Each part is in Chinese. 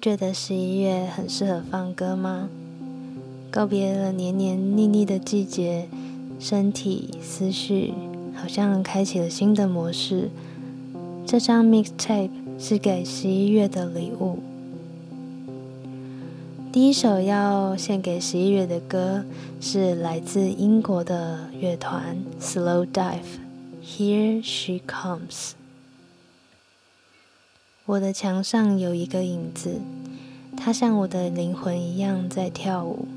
觉得十一月很适合放歌吗？告别了黏黏腻腻的季节，身体、思绪好像开启了新的模式。这张 mixtape 是给十一月的礼物。第一首要献给十一月的歌是来自英国的乐团 Slow Dive，Here She Comes。我的墙上有一个影子，它像我的灵魂一样在跳舞。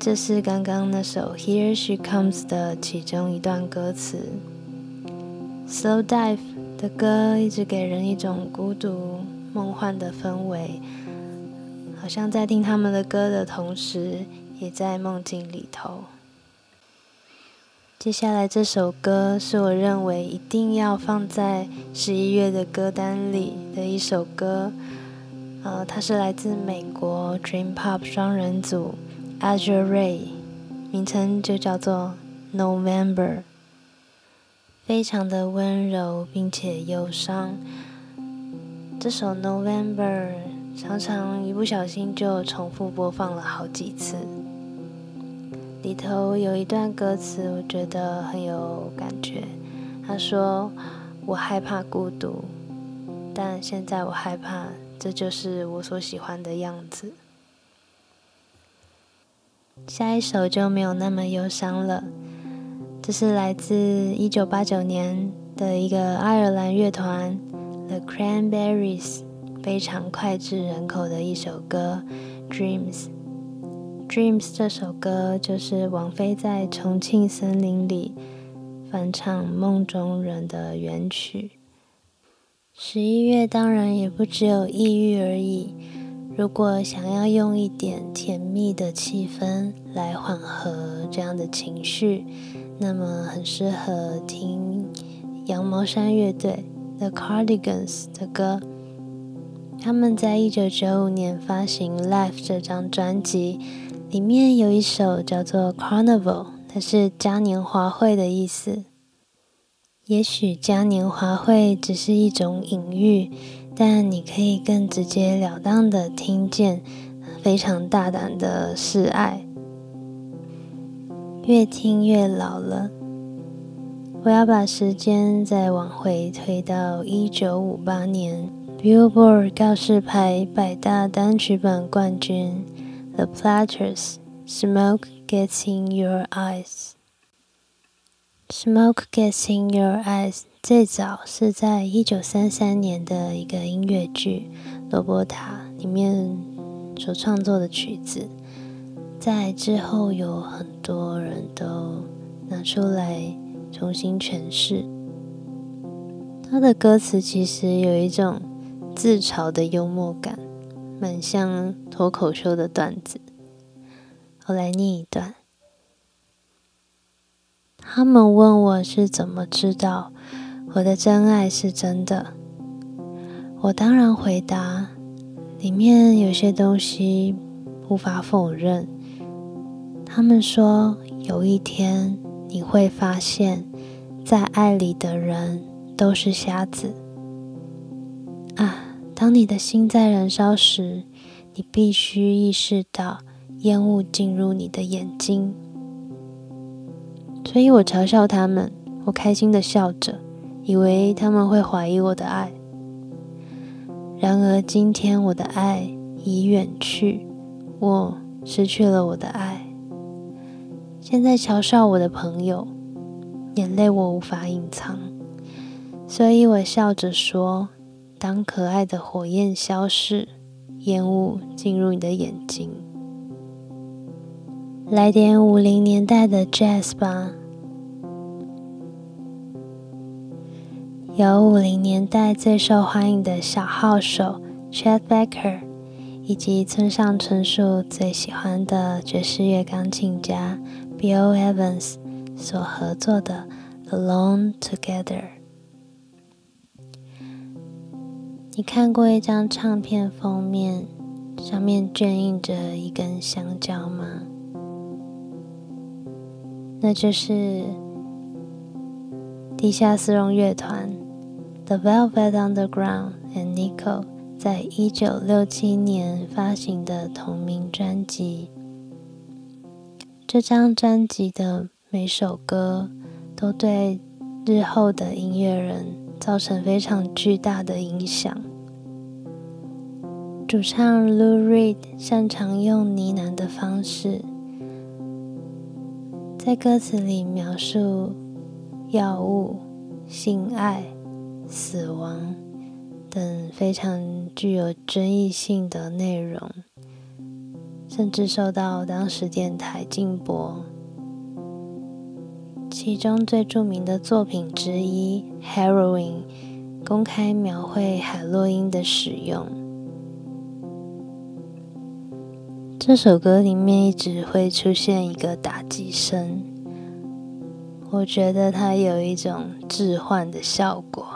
这是刚刚那首 Here She Comes 的其中一段歌词。Slow Dive 的歌一直给人一种孤独、梦幻的氛围。好像在听他们的歌的同时，也在梦境里头。接下来这首歌是我认为一定要放在十一月的歌单里的一首歌，呃，它是来自美国 Dream Pop 双人组 Azure Ray，名称就叫做 November，非常的温柔并且忧伤。这首 November。常常一不小心就重复播放了好几次。里头有一段歌词，我觉得很有感觉。他说：“我害怕孤独，但现在我害怕，这就是我所喜欢的样子。”下一首就没有那么忧伤了。这是来自一九八九年的一个爱尔兰乐团 The Cranberries。非常脍炙人口的一首歌《Dreams》。《Dreams》这首歌就是王菲在重庆森林里翻唱《梦中人》的原曲。十一月当然也不只有抑郁而已。如果想要用一点甜蜜的气氛来缓和这样的情绪，那么很适合听羊毛衫乐队 The Cardigans 的歌。他们在一九九五年发行《Life》这张专辑，里面有一首叫做《Carnival》，它是嘉年华会的意思。也许嘉年华会只是一种隐喻，但你可以更直截了当的听见非常大胆的示爱。越听越老了，我要把时间再往回推到一九五八年。Billboard 告示牌百大单曲榜冠军，The Platters，《Smoke Gets in Your Eyes》。Smoke Gets in Your Eyes 最早是在一九三三年的一个音乐剧《罗伯塔》里面所创作的曲子，在之后有很多人都拿出来重新诠释。它的歌词其实有一种。自嘲的幽默感，蛮像脱口秀的段子。我来念一段。他们问我是怎么知道我的真爱是真的，我当然回答：里面有些东西无法否认。他们说有一天你会发现，在爱里的人都是瞎子。当你的心在燃烧时，你必须意识到烟雾进入你的眼睛。所以我嘲笑他们，我开心的笑着，以为他们会怀疑我的爱。然而今天我的爱已远去，我失去了我的爱。现在嘲笑我的朋友，眼泪我无法隐藏，所以我笑着说。当可爱的火焰消逝，烟雾进入你的眼睛，来点五零年代的 jazz 吧。有五零年代最受欢迎的小号手 Chet Baker，以及村上春树最喜欢的爵士乐钢琴家 Bill Evans 所合作的《Alone Together》。你看过一张唱片封面，上面镌印着一根香蕉吗？那就是地下丝绒乐团 The Velvet Underground and Nico 在一九六七年发行的同名专辑。这张专辑的每首歌都对日后的音乐人造成非常巨大的影响。主唱 Lou Reed 擅长用呢喃的方式，在歌词里描述药物、性爱、死亡等非常具有争议性的内容。甚至受到当时电台禁播。其中最著名的作品之一《Heroin》公开描绘海洛因的使用。这首歌里面一直会出现一个打击声，我觉得它有一种置换的效果。